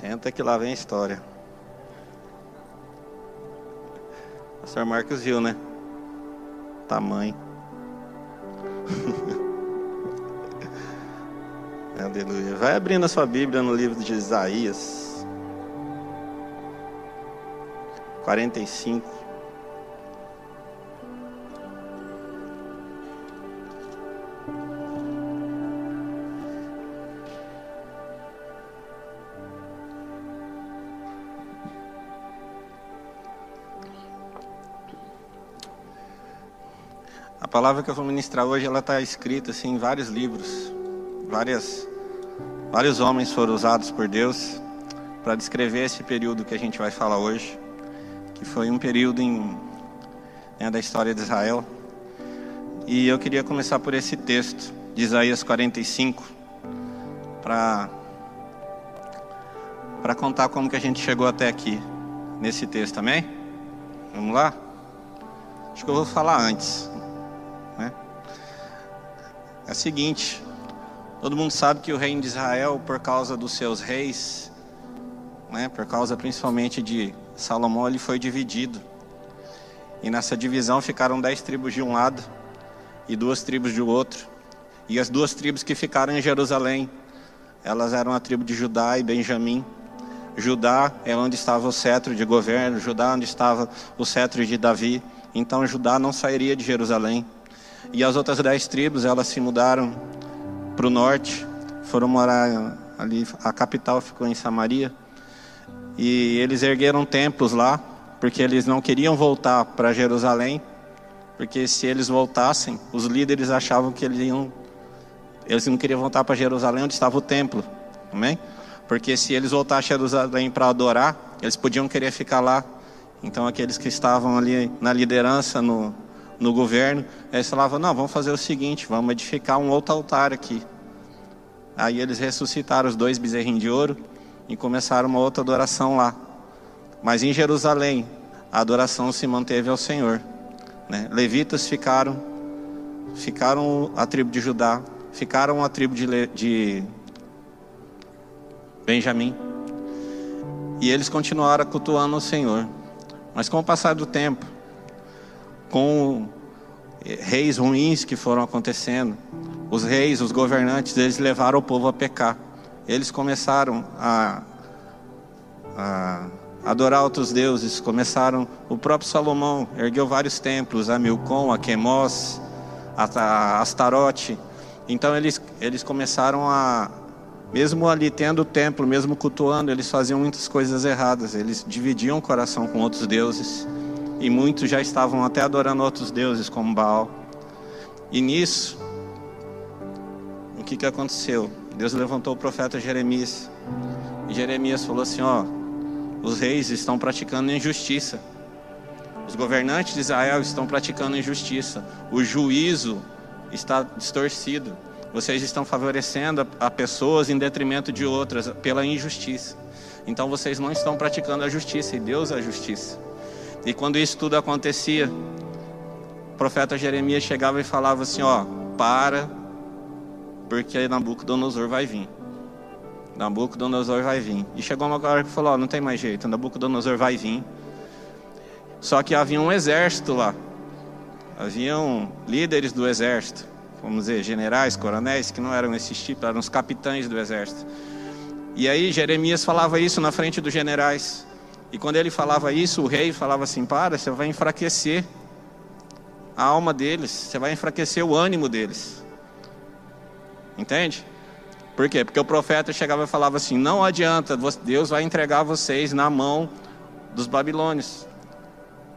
Senta que lá vem a história. Pastor Marcos viu, né? Tamanho. Aleluia. Vai abrindo a sua Bíblia no livro de Isaías. 45. Palavra que eu vou ministrar hoje, ela está escrita assim, em vários livros. Várias, vários homens foram usados por Deus para descrever esse período que a gente vai falar hoje, que foi um período em, né, da história de Israel. E eu queria começar por esse texto de Isaías 45, para para contar como que a gente chegou até aqui nesse texto, amém? Vamos lá? Acho que eu vou falar antes. É o seguinte, todo mundo sabe que o reino de Israel, por causa dos seus reis, né, por causa principalmente de Salomão, ele foi dividido. E nessa divisão ficaram dez tribos de um lado e duas tribos do outro. E as duas tribos que ficaram em Jerusalém, elas eram a tribo de Judá e Benjamim. Judá é onde estava o cetro de governo, Judá é onde estava o cetro de Davi. Então Judá não sairia de Jerusalém. E as outras dez tribos, elas se mudaram para o norte, foram morar ali, a capital ficou em Samaria. E eles ergueram templos lá, porque eles não queriam voltar para Jerusalém, porque se eles voltassem, os líderes achavam que eles iam eles não queriam voltar para Jerusalém onde estava o templo. Amém? Porque se eles voltassem a Jerusalém para adorar, eles podiam querer ficar lá. Então aqueles que estavam ali na liderança, no, no governo, eles falavam, não, vamos fazer o seguinte, vamos edificar um outro altar aqui. Aí eles ressuscitaram os dois bezerrinhos de ouro e começaram uma outra adoração lá. Mas em Jerusalém, a adoração se manteve ao Senhor. Né? Levitas ficaram, ficaram a tribo de Judá, ficaram a tribo de, de Benjamim. E eles continuaram cultuando o Senhor. Mas com o passar do tempo, com reis ruins que foram acontecendo, os reis, os governantes, eles levaram o povo a pecar. Eles começaram a, a adorar outros deuses, começaram, o próprio Salomão ergueu vários templos, a Milcom, a Quemos, a Astarote. Então eles, eles começaram a, mesmo ali tendo o templo, mesmo cultuando, eles faziam muitas coisas erradas. Eles dividiam o coração com outros deuses. E muitos já estavam até adorando outros deuses, como Baal. E nisso, o que, que aconteceu? Deus levantou o profeta Jeremias. E Jeremias falou assim: Ó, os reis estão praticando injustiça. Os governantes de Israel estão praticando injustiça. O juízo está distorcido. Vocês estão favorecendo a, pessoas em detrimento de outras pela injustiça. Então vocês não estão praticando a justiça e Deus é a justiça. E quando isso tudo acontecia, o profeta Jeremias chegava e falava assim: Ó, para, porque Nabucodonosor vai vir. Nabucodonosor vai vir. E chegou uma hora que falou: Ó, não tem mais jeito, Nabucodonosor vai vir. Só que havia um exército lá, haviam líderes do exército, vamos dizer, generais, coronéis, que não eram esses tipos, eram os capitães do exército. E aí Jeremias falava isso na frente dos generais. E quando ele falava isso, o rei falava assim: Para, você vai enfraquecer a alma deles, você vai enfraquecer o ânimo deles. Entende? Por quê? Porque o profeta chegava e falava assim: Não adianta, Deus vai entregar vocês na mão dos babilônios.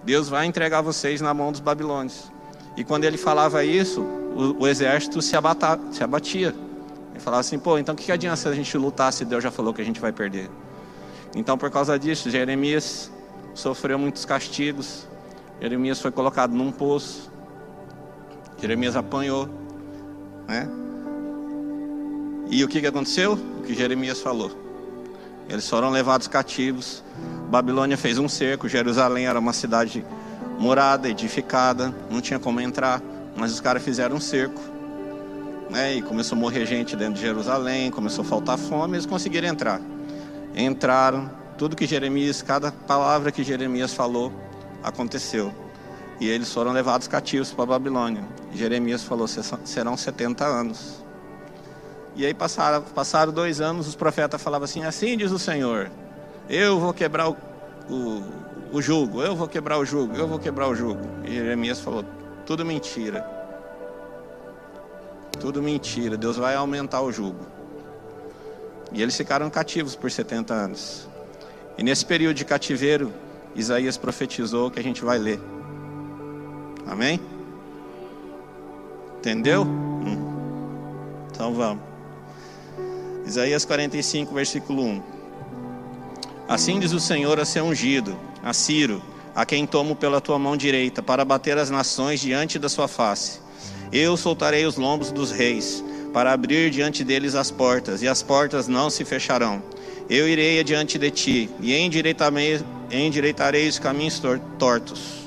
Deus vai entregar vocês na mão dos babilônios. E quando ele falava isso, o, o exército se, abata, se abatia, Ele falava assim: pô, então o que adianta se a gente lutar se Deus já falou que a gente vai perder? Então, por causa disso, Jeremias sofreu muitos castigos. Jeremias foi colocado num poço. Jeremias apanhou, né? E o que, que aconteceu? O que Jeremias falou. Eles foram levados cativos. Babilônia fez um cerco. Jerusalém era uma cidade morada, edificada, não tinha como entrar, mas os caras fizeram um cerco. Né? E começou a morrer gente dentro de Jerusalém, começou a faltar fome, eles conseguiram entrar. Entraram, tudo que Jeremias, cada palavra que Jeremias falou, aconteceu. E eles foram levados cativos para a Babilônia. Jeremias falou: serão 70 anos. E aí passaram, passaram dois anos, os profetas falavam assim: assim diz o Senhor, eu vou quebrar o, o, o jugo, eu vou quebrar o jugo, eu vou quebrar o jugo. E Jeremias falou: tudo mentira. Tudo mentira, Deus vai aumentar o jugo. E eles ficaram cativos por 70 anos. E nesse período de cativeiro, Isaías profetizou que a gente vai ler. Amém? Entendeu? Hum. Então vamos. Isaías 45, versículo 1. Assim diz o Senhor a seu ungido, a Ciro, a quem tomo pela tua mão direita, para bater as nações diante da sua face. Eu soltarei os lombos dos reis, para abrir diante deles as portas, e as portas não se fecharão. Eu irei adiante de ti, e endireitarei os caminhos tortos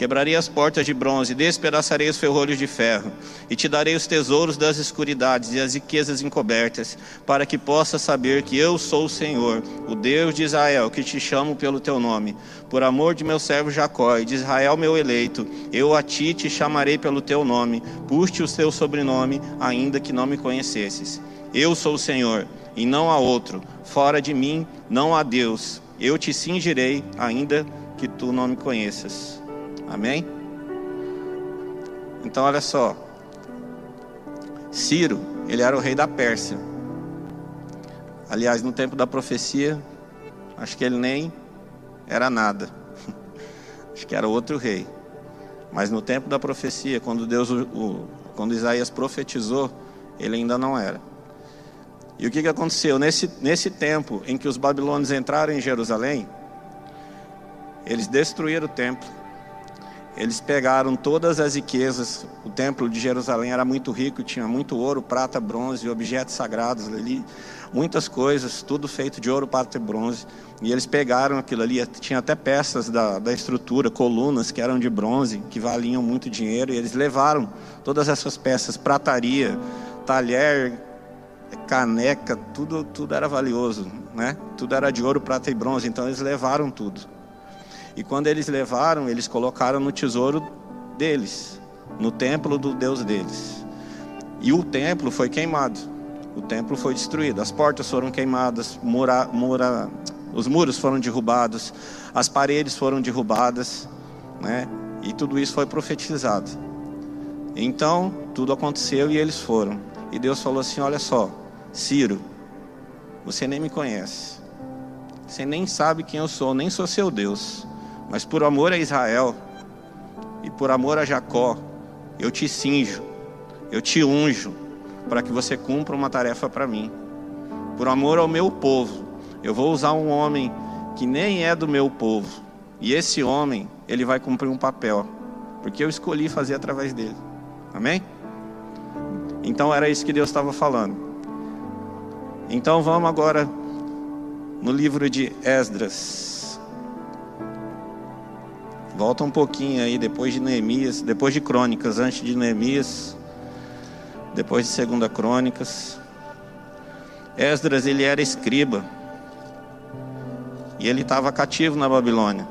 Quebrarei as portas de bronze, despedaçarei os ferrolhos de ferro, e te darei os tesouros das escuridades e as riquezas encobertas, para que possas saber que eu sou o Senhor, o Deus de Israel, que te chamo pelo teu nome. Por amor de meu servo Jacó e de Israel, meu eleito, eu a ti te chamarei pelo teu nome, puste o teu sobrenome, ainda que não me conhecesses. Eu sou o Senhor, e não há outro. Fora de mim não há Deus. Eu te cingirei, ainda que tu não me conheças. Amém? Então olha só. Ciro, ele era o rei da Pérsia. Aliás, no tempo da profecia, acho que ele nem era nada. Acho que era outro rei. Mas no tempo da profecia, quando Deus, o, quando Isaías profetizou, ele ainda não era. E o que, que aconteceu? Nesse, nesse tempo em que os babilônios entraram em Jerusalém, eles destruíram o templo eles pegaram todas as riquezas. O templo de Jerusalém era muito rico, tinha muito ouro, prata, bronze, objetos sagrados ali, muitas coisas, tudo feito de ouro, prata e bronze. E eles pegaram aquilo ali, tinha até peças da, da estrutura, colunas que eram de bronze, que valiam muito dinheiro, e eles levaram todas essas peças, prataria, talher, caneca, tudo, tudo era valioso, né? Tudo era de ouro, prata e bronze, então eles levaram tudo. E quando eles levaram, eles colocaram no tesouro deles, no templo do Deus deles. E o templo foi queimado. O templo foi destruído, as portas foram queimadas, mura, mura, os muros foram derrubados, as paredes foram derrubadas, né? E tudo isso foi profetizado. Então, tudo aconteceu e eles foram. E Deus falou assim: Olha só, Ciro, você nem me conhece, você nem sabe quem eu sou, nem sou seu Deus. Mas por amor a Israel e por amor a Jacó, eu te cinjo, eu te unjo, para que você cumpra uma tarefa para mim. Por amor ao meu povo, eu vou usar um homem que nem é do meu povo. E esse homem, ele vai cumprir um papel, porque eu escolhi fazer através dele. Amém? Então era isso que Deus estava falando. Então vamos agora no livro de Esdras. Volta um pouquinho aí, depois de Neemias, depois de Crônicas, antes de Neemias, depois de Segunda Crônicas. Esdras, ele era escriba. E ele estava cativo na Babilônia.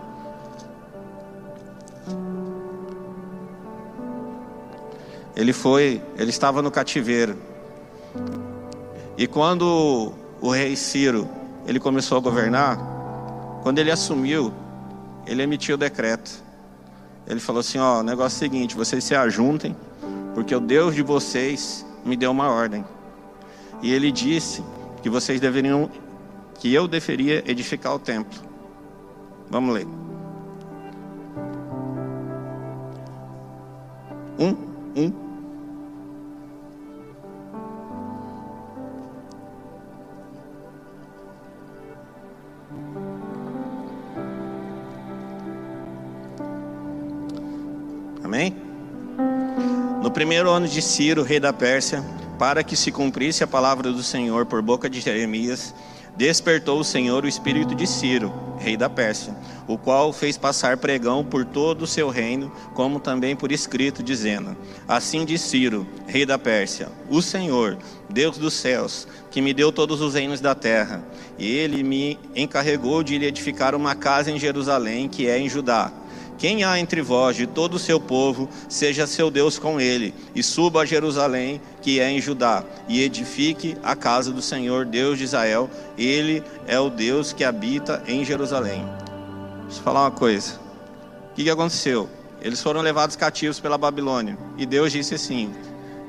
Ele foi, ele estava no cativeiro. E quando o rei Ciro, ele começou a governar, quando ele assumiu, ele emitiu o decreto. Ele falou assim: Ó, o negócio é o seguinte, vocês se ajuntem, porque o Deus de vocês me deu uma ordem. E ele disse que vocês deveriam, que eu deveria edificar o templo. Vamos ler. Um, um. No primeiro ano de Ciro, rei da Pérsia, para que se cumprisse a palavra do Senhor por boca de Jeremias, despertou o Senhor o espírito de Ciro, rei da Pérsia, o qual fez passar pregão por todo o seu reino, como também por escrito, dizendo: Assim diz Ciro, rei da Pérsia: O Senhor, Deus dos céus, que me deu todos os reinos da terra, e ele me encarregou de lhe edificar uma casa em Jerusalém, que é em Judá quem há entre vós de todo o seu povo, seja seu Deus com ele, e suba a Jerusalém, que é em Judá, e edifique a casa do Senhor, Deus de Israel. Ele é o Deus que habita em Jerusalém. Deixa eu falar uma coisa. O que, que aconteceu? Eles foram levados cativos pela Babilônia. E Deus disse assim: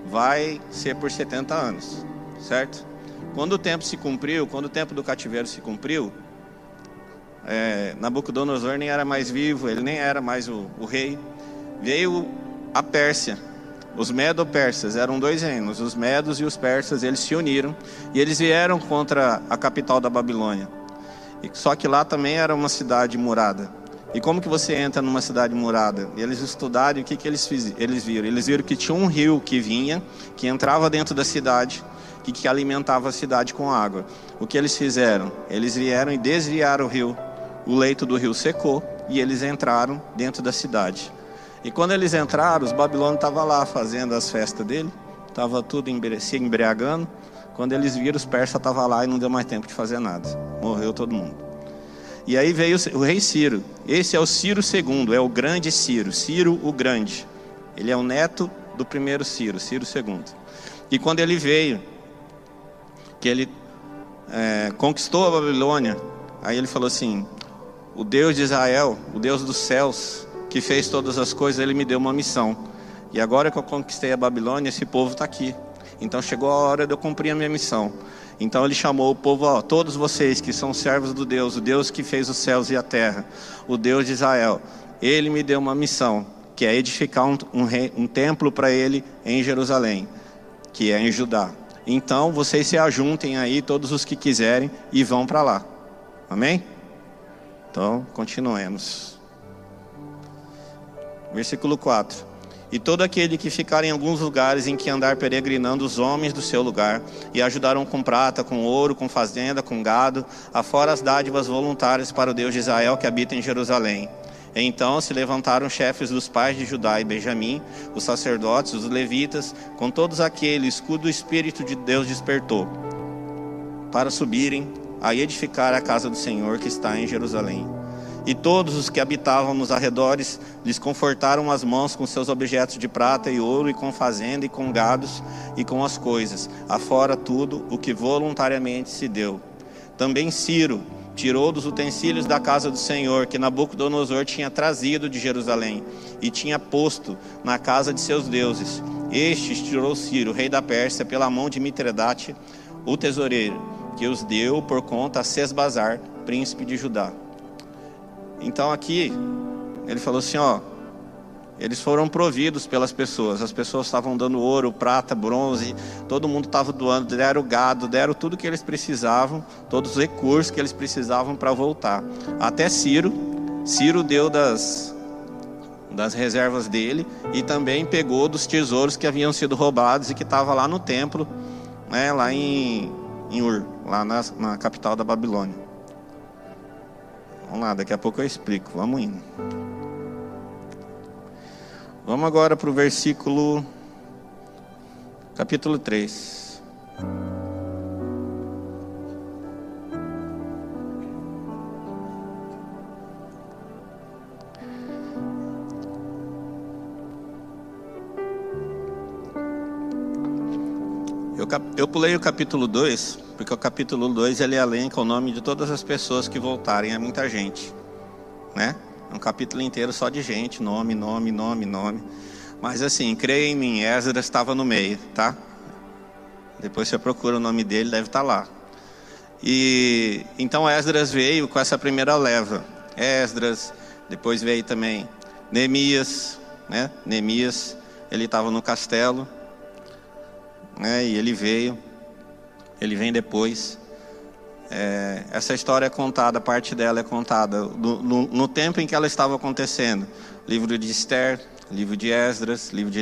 vai ser por 70 anos, certo? Quando o tempo se cumpriu, quando o tempo do cativeiro se cumpriu, é, Nabucodonosor nem era mais vivo, ele nem era mais o, o rei. Veio a Pérsia, os medo-persas, eram dois reinos, os medos e os persas, eles se uniram e eles vieram contra a capital da Babilônia. E, só que lá também era uma cidade murada. E como que você entra numa cidade murada? E eles estudaram e o que, que eles, fiz, eles viram? Eles viram que tinha um rio que vinha, que entrava dentro da cidade, que, que alimentava a cidade com água. O que eles fizeram? Eles vieram e desviaram o rio o leito do rio secou e eles entraram dentro da cidade. E quando eles entraram, os babilônios estavam lá fazendo as festas dele, estava tudo se embriagando. Quando eles viram, os persas estavam lá e não deu mais tempo de fazer nada. Morreu todo mundo. E aí veio o rei Ciro. Esse é o Ciro II, é o grande Ciro, Ciro o Grande. Ele é o neto do primeiro Ciro, Ciro II. E quando ele veio, que ele é, conquistou a Babilônia, aí ele falou assim: o Deus de Israel, o Deus dos céus, que fez todas as coisas, ele me deu uma missão. E agora que eu conquistei a Babilônia, esse povo está aqui. Então chegou a hora de eu cumprir a minha missão. Então ele chamou o povo, ó, todos vocês que são servos do Deus, o Deus que fez os céus e a terra, o Deus de Israel. Ele me deu uma missão, que é edificar um, um, um templo para ele em Jerusalém, que é em Judá. Então vocês se ajuntem aí, todos os que quiserem, e vão para lá. Amém? Então, continuemos. Versículo 4. E todo aquele que ficar em alguns lugares em que andar peregrinando os homens do seu lugar, e ajudaram com prata, com ouro, com fazenda, com gado, afora as dádivas voluntárias para o Deus de Israel que habita em Jerusalém. Então se levantaram chefes dos pais de Judá e Benjamim, os sacerdotes, os levitas, com todos aqueles cujo Espírito de Deus despertou, para subirem a edificar a casa do Senhor que está em Jerusalém. E todos os que habitavam nos arredores lhes confortaram as mãos com seus objetos de prata e ouro, e com fazenda, e com gados, e com as coisas, afora tudo o que voluntariamente se deu. Também Ciro tirou dos utensílios da casa do Senhor, que Nabucodonosor tinha trazido de Jerusalém, e tinha posto na casa de seus deuses. Estes tirou Ciro, rei da Pérsia, pela mão de Mitredate, o tesoureiro que os deu por conta a Sesbazar, príncipe de Judá. Então aqui ele falou assim, ó, eles foram providos pelas pessoas. As pessoas estavam dando ouro, prata, bronze, todo mundo estava doando, deram gado, deram tudo que eles precisavam, todos os recursos que eles precisavam para voltar. Até Ciro, Ciro deu das das reservas dele e também pegou dos tesouros que haviam sido roubados e que estava lá no templo, né, lá em em Ur, lá na, na capital da Babilônia. Vamos lá, daqui a pouco eu explico. Vamos indo. Vamos agora para o versículo, capítulo 3. Eu pulei o capítulo 2, porque o capítulo 2 ele elenca o nome de todas as pessoas que voltarem, é muita gente, né? É um capítulo inteiro só de gente, nome, nome, nome, nome. Mas assim, creia em mim, Esdras estava no meio, tá? Depois você procura o nome dele, deve estar tá lá. E então Esdras veio com essa primeira leva. Esdras, depois veio também Neemias, né? Neemias, ele estava no castelo né? E ele veio, ele vem depois. É, essa história é contada, parte dela é contada no, no, tempo em que ela estava acontecendo. Livro de Esther, livro de Esdras, livro de